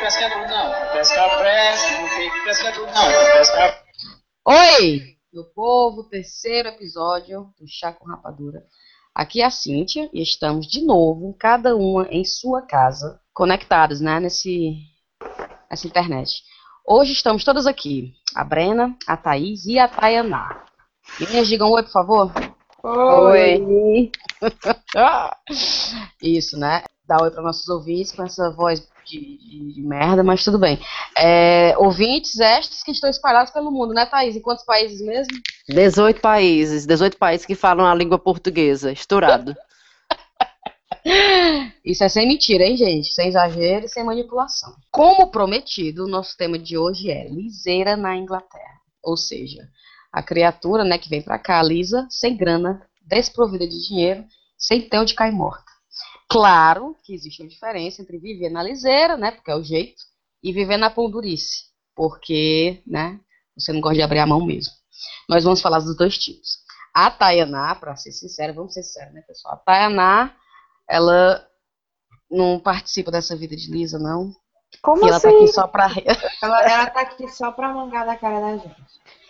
pescador não. Pesca, pesca, não tem pescador não. Pesca. Oi, meu povo, terceiro episódio do Chá com Rapadura. Aqui é a Cíntia e estamos de novo, cada uma em sua casa, conectados, né, nesse, nessa internet. Hoje estamos todas aqui, a Brena, a Thaís e a Tayaná. Meninas, digam oi, por favor. Oi. Isso, né? Dá oi para nossos ouvintes com essa voz de, de- de merda, mas tudo bem. É, ouvintes estes que estão espalhados pelo mundo, né, Thaís? Em quantos países mesmo? 18 países, 18 países que falam a língua portuguesa, estourado. Isso é sem mentira, hein, gente? Sem exagero e sem manipulação. Como prometido, o nosso tema de hoje é liseira na Inglaterra. Ou seja, a criatura né, que vem pra cá, lisa, sem grana, desprovida de dinheiro, sem ter onde cair morta. Claro que existe uma diferença entre viver na liseira, né, porque é o jeito, e viver na pondurice, porque, né, você não gosta de abrir a mão mesmo. Nós vamos falar dos dois tipos. A Tayaná, pra ser sincera, vamos ser sinceros, né, pessoal? A Tayaná ela não participa dessa vida de Lisa, não. Como e ela tá assim? aqui só pra. Ela, ela tá aqui só pra mangar da cara da gente.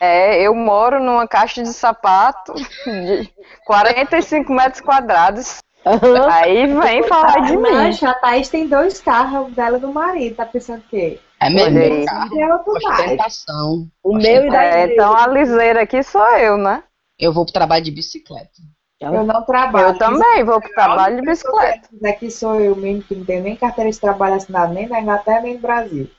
É, eu moro numa caixa de sapato de 45 metros quadrados. Aí vem falar de mim. Mancha, a Thaís tem dois carros dela do marido. Tá pensando o quê? É mesmo? Cara? É. Ostentação. O meu e da É, então a liseira aqui sou eu, né? Eu vou pro trabalho de bicicleta. Eu não trabalho. Eu também vou pro trabalho de bicicleta. Aqui sou eu mesmo, que não tenho nem carteira de trabalho assinada, nem na Inglaterra, nem no Brasil.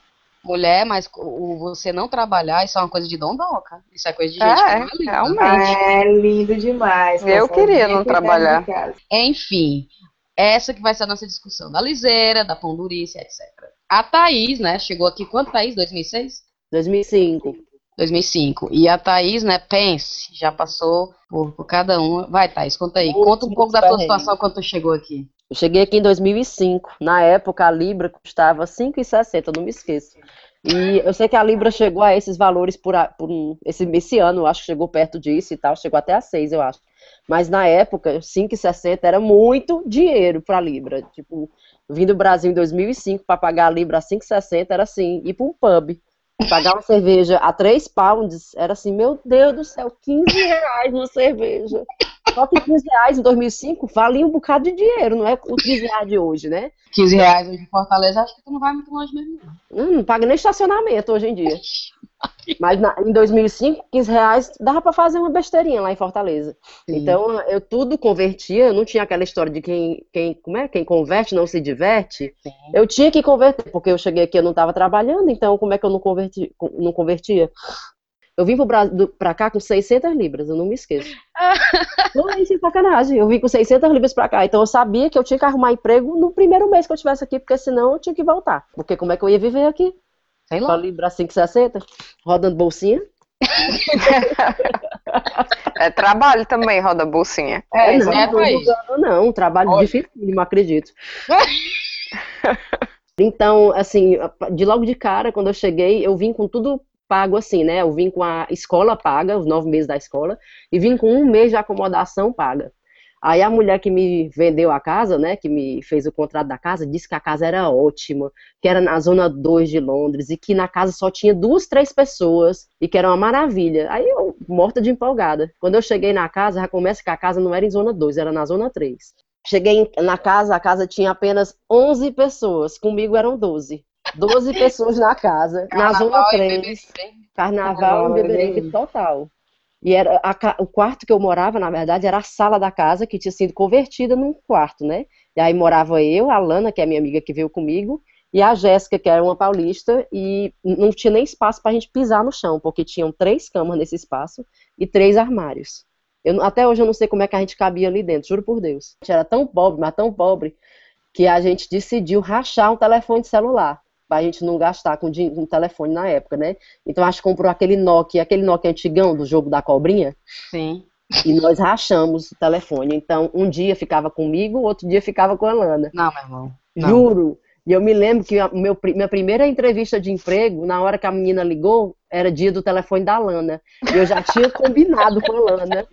Mulher, mas o, você não trabalhar, isso é uma coisa de dondoca. Isso é coisa de gente É, que não é linda. realmente. É lindo demais. Eu queria não trabalhar. Enfim, essa que vai ser a nossa discussão da liseira, da pondurice, etc. A Thaís, né, chegou aqui, quando, Thaís? 2006? 2005. 2005. E a Thaís, né, pense, já passou por, por cada uma. Vai, Thaís, conta aí. Conta um pouco da tua situação quando tu chegou aqui. Eu cheguei aqui em 2005. Na época, a Libra custava 5,60, eu não me esqueço. E eu sei que a Libra chegou a esses valores por, por esse, esse ano, acho que chegou perto disso e tal, chegou até a 6, eu acho. Mas na época, 5,60 era muito dinheiro para a Libra. Tipo, vim do Brasil em 2005 para pagar a Libra a 5,60 era assim, ir para um pub. Pagar uma cerveja a 3 pounds era assim, meu Deus do céu, 15 reais uma cerveja. Só que 15 reais em 2005 valia um bocado de dinheiro, não é o 15 reais de hoje, né? 15 reais hoje em Fortaleza, acho que tu não vai muito longe mesmo. não. Não, não paga nem estacionamento hoje em dia. Mas na- em 2005, 15 reais dava pra fazer uma besteirinha lá em Fortaleza. Sim. Então eu tudo convertia, não tinha aquela história de quem, quem, como é? quem converte não se diverte. Sim. Eu tinha que converter, porque eu cheguei aqui eu não estava trabalhando, então como é que eu não, converti, não convertia? Eu vim pra cá com 600 libras, eu não me esqueço. Não é sem sacanagem. Eu vim com 600 libras pra cá, então eu sabia que eu tinha que arrumar emprego no primeiro mês que eu estivesse aqui, porque senão eu tinha que voltar. Porque como é que eu ia viver aqui? Sei Só lá. libra 5,60, rodando bolsinha. É trabalho também, roda bolsinha. É, não, é, não, Thaís. não, não, trabalho Olha. difícil, não acredito. Então, assim, de logo de cara, quando eu cheguei, eu vim com tudo pago assim, né? Eu vim com a escola paga, os nove meses da escola, e vim com um mês de acomodação paga. Aí a mulher que me vendeu a casa, né, que me fez o contrato da casa, disse que a casa era ótima, que era na zona 2 de Londres, e que na casa só tinha duas, três pessoas, e que era uma maravilha. Aí eu, morta de empolgada. Quando eu cheguei na casa, já começa que a casa não era em zona 2, era na zona 3. Cheguei na casa, a casa tinha apenas 11 pessoas, comigo eram 12. 12 pessoas na casa, na zona Carnaval e 3. BBC. Carnaval e Carnaval, total. E era a o quarto que eu morava, na verdade, era a sala da casa que tinha sido convertida num quarto, né? E aí morava eu, a Lana, que é minha amiga que veio comigo, e a Jéssica, que era uma paulista, e não tinha nem espaço pra gente pisar no chão, porque tinham três camas nesse espaço e três armários. Eu até hoje eu não sei como é que a gente cabia ali dentro, juro por Deus. A gente era tão pobre, mas tão pobre, que a gente decidiu rachar um telefone celular, pra gente não gastar com com telefone na época, né? Então a gente comprou aquele Nokia, aquele Nokia antigão do jogo da cobrinha, Sim. e nós rachamos o telefone. Então um dia ficava comigo, outro dia ficava com a Lana. Não, meu irmão. Não. Juro. E eu me lembro que a meu, minha primeira entrevista de emprego, na hora que a menina ligou, era dia do telefone da Lana. E eu já tinha combinado com a Lana.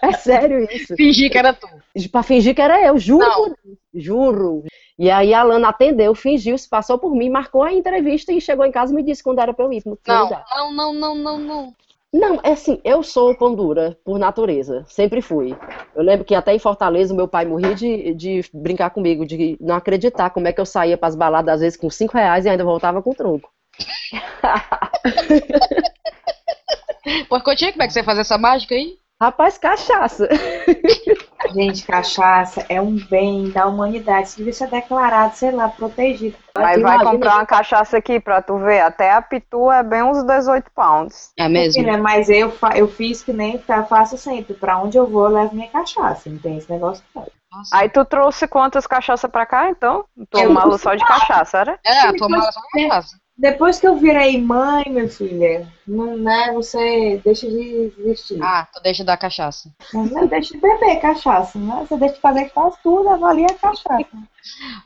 É sério isso. Fingir que era tu. Pra fingir que era eu, juro Não. Juro. E aí a Lana atendeu, fingiu, se passou por mim, marcou a entrevista e chegou em casa e me disse quando era pra eu ir. Não, não, não, não, não, não. Não, é assim, eu sou pão dura por natureza, sempre fui. Eu lembro que até em Fortaleza o meu pai morria de, de brincar comigo, de não acreditar como é que eu saía pras baladas às vezes com cinco reais e ainda voltava com troco. Porcotinha, como é que você faz essa mágica aí? Rapaz, cachaça. Gente, cachaça é um bem da humanidade. Isso devia ser declarado, sei lá, protegido. Mas vai imagina- comprar uma cachaça aqui pra tu ver. Até a pitu é bem uns 18 pounds. É mesmo? Filha, mas eu, fa- eu fiz que nem fa- faço sempre. Pra onde eu vou, eu levo minha cachaça. Não tem esse negócio. não. Nossa. Aí tu trouxe quantas cachaças pra cá, então? Tua mala só de cachaça, era? É, tua mala só uma casa. Depois que eu virei mãe, meu filho, não, né, você deixa de existir. Ah, tu deixa da cachaça. Mas não deixa de beber cachaça, né? Você deixa de fazer que faz tudo, avalia a cachaça.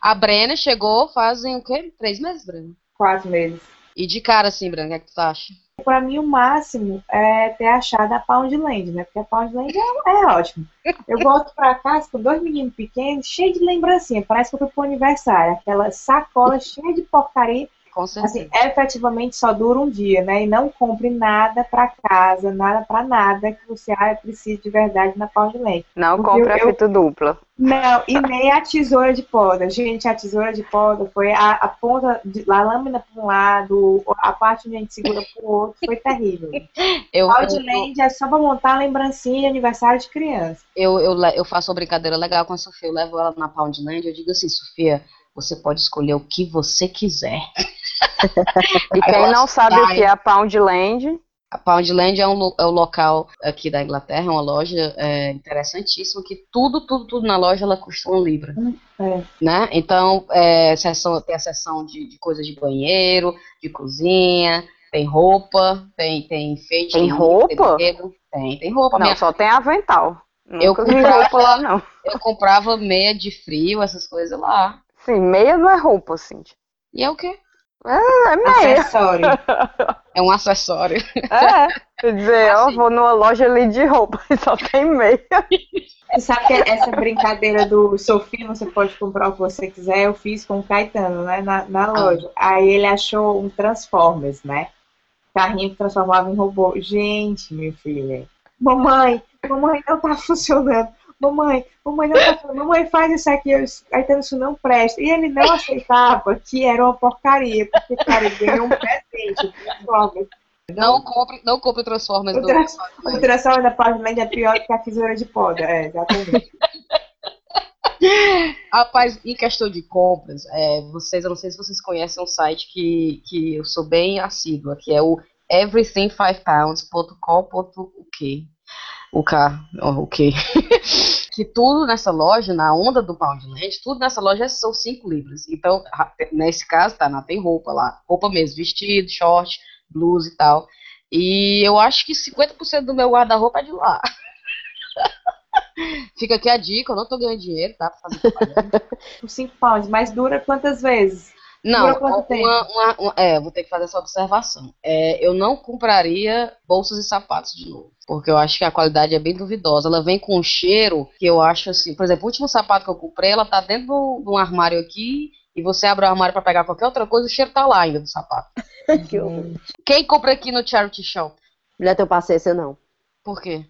A Brena chegou fazem o quê? Três meses, Brena? Quatro meses. E de cara assim, Brena, o que, é que tu acha? Pra mim, o máximo é ter achado a Poundland, né? Porque a Poundland é, é ótimo. Eu volto pra casa com dois meninos pequenos, cheios de lembrancinha. Parece que eu fui pro aniversário. Aquela sacola cheia de porcaria. Com certeza. Assim, efetivamente só dura um dia, né? E não compre nada pra casa, nada pra nada que você ah, eu preciso de verdade na Poundland. Não Porque compre a eu- fita dupla. Não, e nem a tesoura de poda. Gente, a tesoura de poda foi a, a ponta, de, a lâmina para um lado, a parte onde a gente segura pro outro, foi terrível. Eu, eu, Outland é só pra montar lembrancinha de aniversário de criança. eu, eu, eu faço uma brincadeira legal com a Sofia. Eu levo ela na Poundland eu digo assim, Sofia, você pode escolher o que você quiser. E quem não sabe o que é a Poundland, A Poundland é um, é um local aqui da Inglaterra, é uma loja é, interessantíssima, que tudo, tudo, tudo na loja ela custa uma libra. É. Né? Então, é, seção, tem a seção de, de coisas de banheiro, de cozinha, tem roupa, tem, tem enfeite. Tem tem roupa? brinquedo, Tem, tem roupa. não, Minha- só tem avental. Eu Nunca comprava- roupa lá, não. Eu comprava meia de frio, essas coisas lá. Sim, meia não é roupa, Cintia. E é o quê? É meia. Acessório. É um acessório. É. Quer dizer, eu Assim. vou numa loja ali de roupa e só tem meia. Você sabe que essa brincadeira do Sofia, você pode comprar o que você quiser, eu fiz com o Caetano, né, na, na loja. Aí ele achou um Transformers, né? Carrinho que transformava em robô. Gente, minha filha. Mamãe, mamãe não tá funcionando. Mamãe, mamãe não tá funcionando. Mamãe, faz isso aqui. Eu, Caetano, isso não presta. E ele não aceitava que era uma porcaria, porque, cara, ele ganhou um presente, o Transformers. Não compre, não compre Transformers O do Trans- O Transformers da Powerland é pior do que a tesoura de poda. É, exatamente. Rapaz, em questão de compras, é, vocês, eu não sei se vocês conhecem um site que, que eu sou bem assídua, que é o everything5pounds.com.uk. O K, o K. que tudo nessa loja, na onda do Poundland, tudo nessa loja são 5 libras. Então, nesse caso, tá, não, tem roupa lá. Roupa mesmo, vestido, short, blusa e tal. E eu acho que 50% do meu guarda-roupa é de lá. Fica aqui a dica, eu não tô ganhando dinheiro, tá? Pra fazer propaganda. Por 5 pounds, mas dura quantas vezes? Não, uma, uma- uma- é, vou ter que fazer essa observação. É, eu não compraria bolsas e sapatos de novo, porque eu acho que a qualidade é bem duvidosa. Ela vem com um cheiro que eu acho assim, por exemplo, o último sapato que eu comprei, ela tá dentro de um armário aqui, e você abre o armário pra pegar qualquer outra coisa, o cheiro tá lá ainda do sapato. Que. Quem compra aqui no Charity Shop? Mulher, tenho paciência não. Por quê?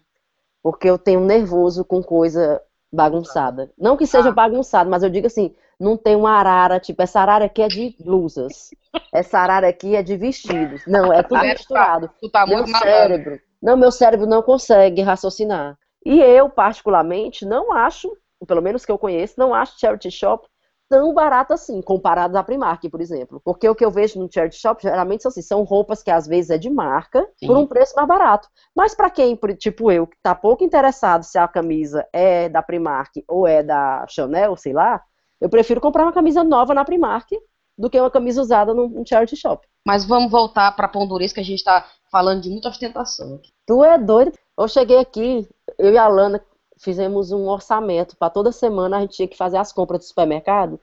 Porque eu tenho nervoso com coisa bagunçada. Não que seja Ah. bagunçado, mas eu digo assim, não tem uma arara, tipo, essa arara aqui é de blusas. Essa arara aqui é de vestidos. Não, é tudo Ah, misturado. Tu tá Meu cérebro. Não, meu cérebro não consegue raciocinar. E eu, particularmente, não acho, pelo menos que eu conheço, não acho charity shop tão barato assim, comparado à Primark, por exemplo. Porque o que eu vejo no charity shop, geralmente são assim, são roupas que às vezes é de marca, Sim. por um preço mais barato. Mas para quem, tipo eu, que tá pouco interessado se a camisa é da Primark ou é da Chanel, sei lá, eu prefiro comprar uma camisa nova na Primark do que uma camisa usada num, charity shop. Mas vamos voltar pra Pondurês, que a gente tá falando de muita ostentação aqui. Tu é doido? Eu cheguei aqui, eu e a Lana fizemos um orçamento para toda semana a gente tinha que fazer as compras do supermercado.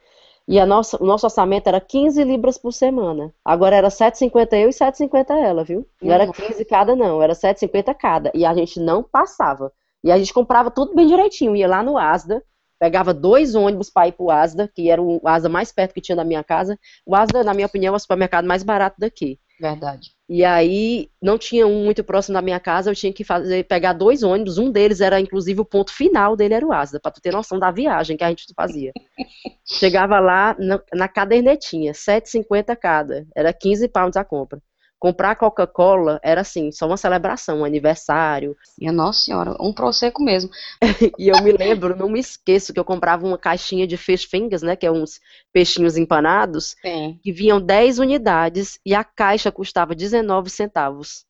E a nossa, o nosso orçamento era 15 libras por semana. Agora era 7,50 eu e 7,50 ela, viu? Não era Uhum. 15 cada, não, era 7,50 cada. E a gente não passava. E a gente comprava tudo bem direitinho. Ia lá no Asda, pegava dois ônibus para ir pro Asda, que era o Asda mais perto que tinha da minha casa. O Asda, na minha opinião, é o supermercado mais barato daqui. Verdade. E aí não tinha um muito próximo da minha casa, eu tinha que fazer, pegar dois ônibus, um deles era inclusive o ponto final dele era o Asda, para tu ter noção da viagem que a gente fazia. Chegava lá na, na cadernetinha, 7,50 cada, era 15 pounds a compra. Comprar Coca-Cola era assim, só uma celebração, um aniversário. Minha nossa senhora, um prosecco mesmo. E eu me lembro, não me esqueço, que eu comprava uma caixinha de fish fingers, né, que é uns peixinhos empanados, Sim. que vinham 10 unidades e a caixa custava 19 centavos.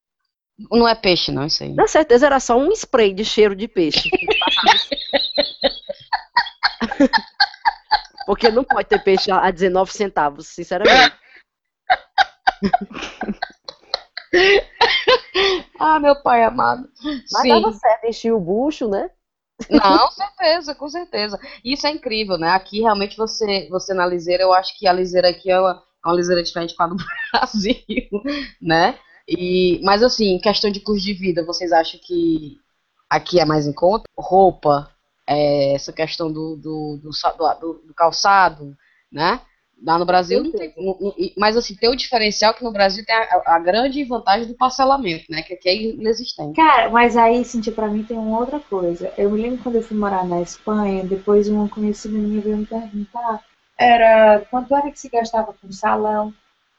Não é peixe, não, isso aí. Na certeza era só um spray de cheiro de peixe. Porque não pode ter peixe a 19 centavos, sinceramente. Ah, meu pai amado. Mas Sim. dava certo, enchia o bucho, né? Não, certeza, com certeza. Isso é incrível, né? Aqui realmente você, você na liseira, eu acho que a liseira aqui é uma, é uma liseira diferente com a do Brasil, né? E, mas assim, questão de custo de vida, vocês acham que aqui é mais em conta? Roupa, é, essa questão do, do, do- do- do calçado, né? Lá no Brasil não tem. mas assim, tem o diferencial que no Brasil tem a, a grande vantagem do parcelamento, né? Que aqui é inexistente. Cara, mas aí, Cintia, pra mim tem uma outra coisa. Eu me lembro quando eu fui morar na Espanha, depois uma conhecida minha veio me perguntar era quanto era que se gastava com salão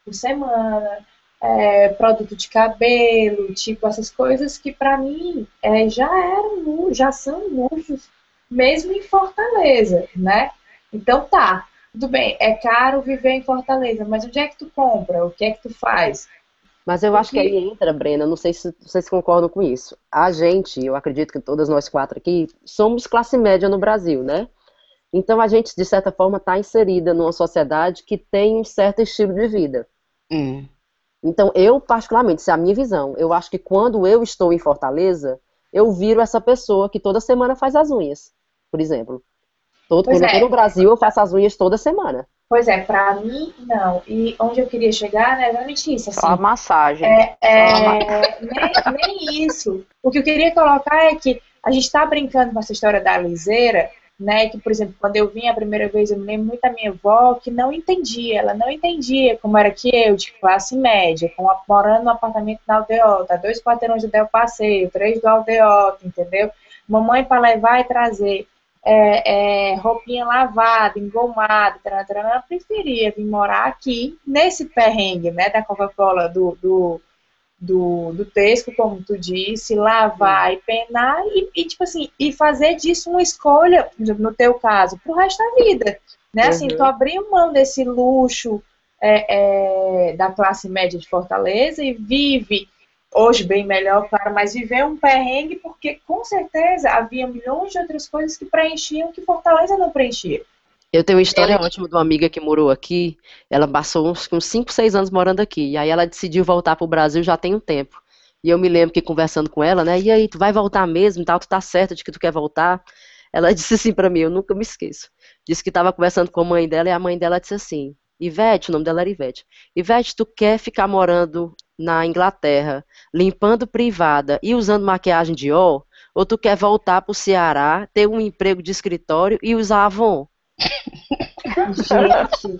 por semana, é, produto de cabelo, tipo essas coisas que pra mim é, já eram, já são luxos, mesmo em Fortaleza, né? Então tá, tudo bem, é caro viver em Fortaleza, mas onde é que tu compra? O que é que tu faz? Mas eu acho que aí entra, Brena, não sei se vocês concordam com isso. A gente, eu acredito que todas nós quatro aqui, somos classe média no Brasil, né? Então a gente, de certa forma, está inserida numa sociedade que tem um certo estilo de vida. Hum. Então, eu, particularmente, isso é a minha visão. Eu acho que quando eu estou em Fortaleza, eu viro essa pessoa que toda semana faz as unhas, por exemplo. Todo, Pois quando eu é. estou no Brasil, eu faço as unhas toda semana. Pois é, pra mim, não. E onde eu queria chegar, né, é exatamente isso, Só a assim. massagem. É, nem, nem isso. O que eu queria colocar é que a gente tá brincando com essa história da liseira, né? Que, por exemplo, quando eu vim a primeira vez, eu me lembro muito da minha avó que não entendia, ela não entendia como era que eu, de classe média, com a, morando no apartamento na Aldeota, dois quarteirões do Del Passeio, três do Aldeota, entendeu? Mamãe para levar e trazer é, é, roupinha lavada, engomada, ela preferia vir morar aqui, nesse perrengue, né, da Coca-Cola, do, do, do, do Tesco, como tu disse, lavar e penar e, e, tipo assim, e fazer disso uma escolha, no teu caso, pro resto da vida, né, assim, Uhum. tu abriu mão desse luxo é, é, da classe média de Fortaleza e vive hoje bem melhor, claro, mas viver um perrengue porque com certeza havia milhões de outras coisas que preenchiam que Fortaleza não preenchia. Eu tenho uma história Ela- ótima de uma amiga que morou aqui. Ela passou uns, uns 5, 6 anos morando aqui. E aí ela decidiu voltar pro Brasil já tem um tempo. E eu me lembro que conversando com ela, né? E aí, tu vai voltar mesmo e tal? Tu tá certa de que tu quer voltar? Ela disse assim pra mim, eu nunca me esqueço. Disse que tava conversando com a mãe dela e a mãe dela disse assim: Ivete, o nome dela era Ivete. Ivete, tu quer ficar morando na Inglaterra, limpando privada e usando maquiagem de ó? Ou tu quer voltar pro Ceará, ter um emprego de escritório e usar Avon? Gente,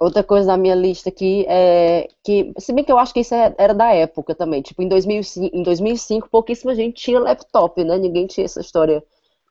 Outra coisa da minha lista aqui é que, se bem que eu acho que isso é- era da época também, tipo, em 2005, em 2005 pouquíssima gente tinha laptop, né? Ninguém tinha essa história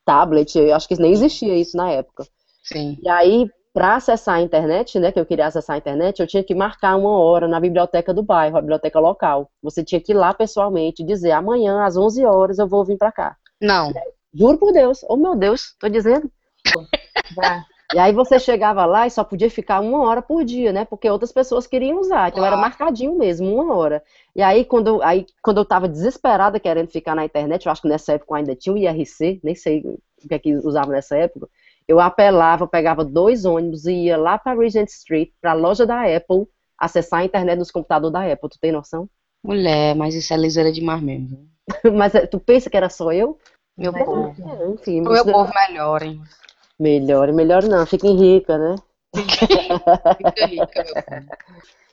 tablet, eu acho que nem existia isso na época. Sim. E aí, para acessar a internet, né, que eu queria acessar a internet, eu tinha que marcar uma hora na biblioteca do bairro, a biblioteca local. Você tinha que ir lá pessoalmente e dizer, amanhã às 11 horas eu vou vir para cá. Não. Juro por Deus, oh meu Deus, tô dizendo. E aí você chegava lá e só podia ficar uma hora por dia, né? Porque outras pessoas queriam usar. Então era Claro. marcadinho mesmo, uma hora. E aí quando, eu- aí, quando eu tava desesperada querendo ficar na internet, eu acho que nessa época ainda tinha o IRC, nem sei o que é que usava nessa época, eu apelava, pegava dois ônibus e ia lá pra Regent Street, pra loja da Apple, acessar a internet nos computadores da Apple. Tu tem noção? Mulher, mas isso é liseira demais mesmo. Mas eh, tu pensa que era só eu? Meu povo. É, enfim, meu isso- povo melhor, hein? Melhor, melhor não, fiquem rica, né? Fica rica, meu.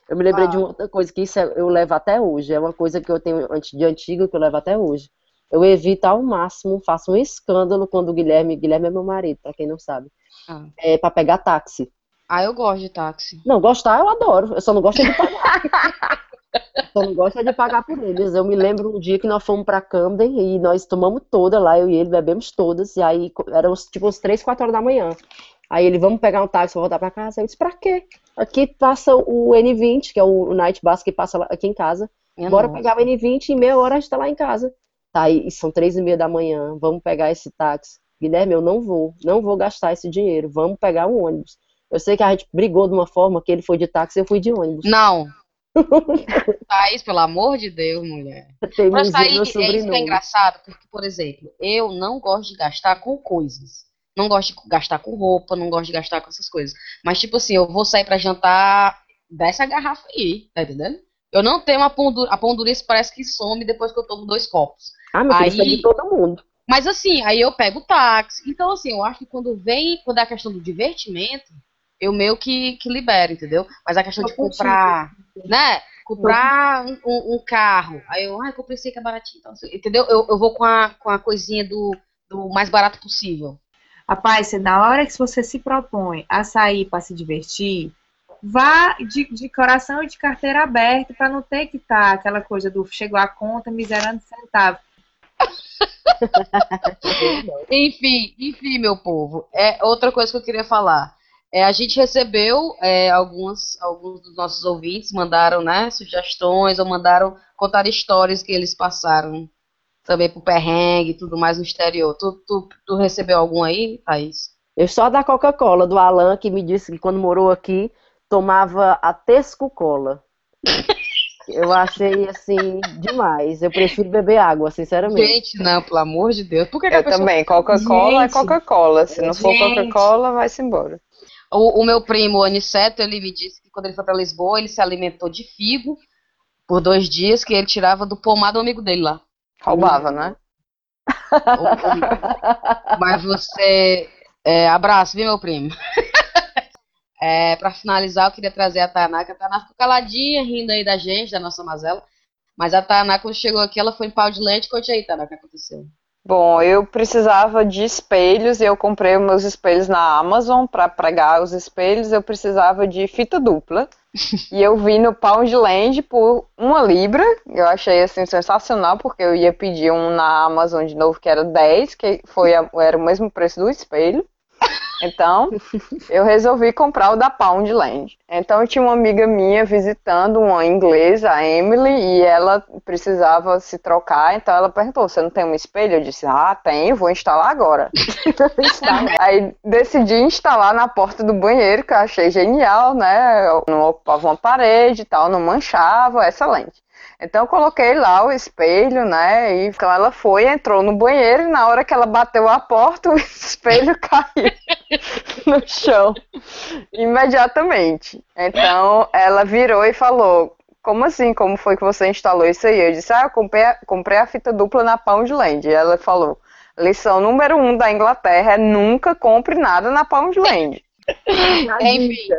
Eu me lembrei Ah. de uma outra coisa que isso é- eu levo até hoje. É uma coisa que eu tenho de antigo que eu levo até hoje. Eu evito ao máximo, faço um escândalo quando o Guilherme, Guilherme é meu marido, pra quem não sabe, Ah. é pra pegar táxi. Ah, eu gosto de táxi. Não, gostar eu adoro, eu só não gosto de pagar. só não gosto é de pagar por eles. Eu me lembro um dia que nós fomos pra Camden e nós tomamos toda lá, eu e ele, bebemos todas, e aí eram uns, tipo umas 3, 4 horas da manhã. Aí ele, vamos pegar um táxi pra voltar pra casa? Eu disse, pra quê? Aqui passa o N20, que é o Night Bus que passa aqui em casa. Minha Bora nossa. pegar o N20 e em meia hora a gente tá lá em casa. Tá, e são três e meia da manhã, vamos pegar esse táxi. Guilherme, eu não vou, não vou gastar esse dinheiro, vamos pegar um ônibus. Eu sei que a gente brigou de uma forma que ele foi de táxi e eu fui de ônibus. Não. Thaís, pelo amor de Deus, mulher. Mas Thaís, é isso que é engraçado, porque, por exemplo, eu não gosto de gastar com coisas. Não gosto de gastar com roupa, não gosto de gastar com essas coisas. Mas, tipo assim, eu vou sair pra jantar, dá essa garrafa aí, tá entendendo? Eu não tenho uma pão dura, a pão durice parece que some depois que eu tomo dois copos. Ah, meu filho, isso é Aí- de todo mundo. Mas assim, aí eu pego o táxi. Então, assim, eu acho que quando vem, quando é a questão do divertimento, eu meio que, que libero, entendeu? Mas a questão de Tô contigo. comprar, né? Comprar um, um- um carro. Aí eu, ai, comprei esse que é baratinho. Então, assim, entendeu? Eu, eu vou com a, com a coisinha do, do mais barato possível. Rapaz, na hora que você se propõe a sair para se divertir, vá de, de coração e de carteira aberta para não ter que estar aquela coisa do chegou a conta, miserando centavo. Enfim, enfim, meu povo. É outra coisa que eu queria falar. É, a gente recebeu é, alguns, alguns dos nossos ouvintes mandaram, né, sugestões ou mandaram contar histórias que eles passaram também pro perrengue e tudo mais no exterior. Tu, tu, tu recebeu algum aí, Thaís? Eu só da Coca-Cola, do Alan, que me disse que quando morou aqui, tomava a Tesco-Cola. Eu achei, assim, demais. Eu prefiro beber água, sinceramente. Gente, não, pelo amor de Deus. Por que, que a Eu pessoa... também. Coca-Cola é. Coca-Cola. Se não for. Coca-Cola, vai-se embora. O, o meu primo, Aniceto, ele me disse que quando ele foi pra Lisboa, ele se alimentou de figo por dois dias, que ele tirava do pomar do amigo dele lá. Roubava, né? Mas você. É, abraço, viu, meu primo? É, pra finalizar, eu queria trazer a Tanaka. A Tanaka ficou caladinha, rindo aí da gente, da nossa mazela. Mas a Tanaka, quando chegou aqui, ela foi em pau de lente. Conte aí, Tanaka, o que aconteceu. Bom, eu precisava de espelhos e eu comprei os meus espelhos na Amazon para pregar os espelhos. Eu precisava de fita dupla e eu vi no Poundland por uma libra. Eu achei assim sensacional porque eu ia pedir um na Amazon de novo que era 10, que foi a- era o mesmo preço do espelho. Então, eu resolvi comprar o da Poundland. Então, eu tinha uma amiga minha visitando, uma inglesa, a Emily, e ela precisava se trocar. Então, ela perguntou: Você não tem um espelho? Eu disse: Ah, tenho, vou instalar agora. Aí, decidi instalar na porta do banheiro, que eu achei genial, né? Não ocupava uma parede e tal, não manchava, excelente. Então eu coloquei lá o espelho, né? E então ela foi, entrou no banheiro e na hora que ela bateu a porta, o espelho caiu no chão imediatamente. Então ela virou e falou: Como assim? Como foi que você instalou isso aí? Eu disse: Ah, eu comprei a, comprei a fita dupla na Poundland. E ela falou: Lição número um da Inglaterra é nunca compre nada na Poundland. Enfim,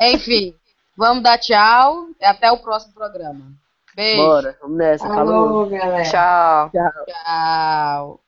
enfim, vamos dar tchau e até o próximo programa. Beijo. Bora, vamos nessa. Falou. Alô, galera. Tchau. Tchau.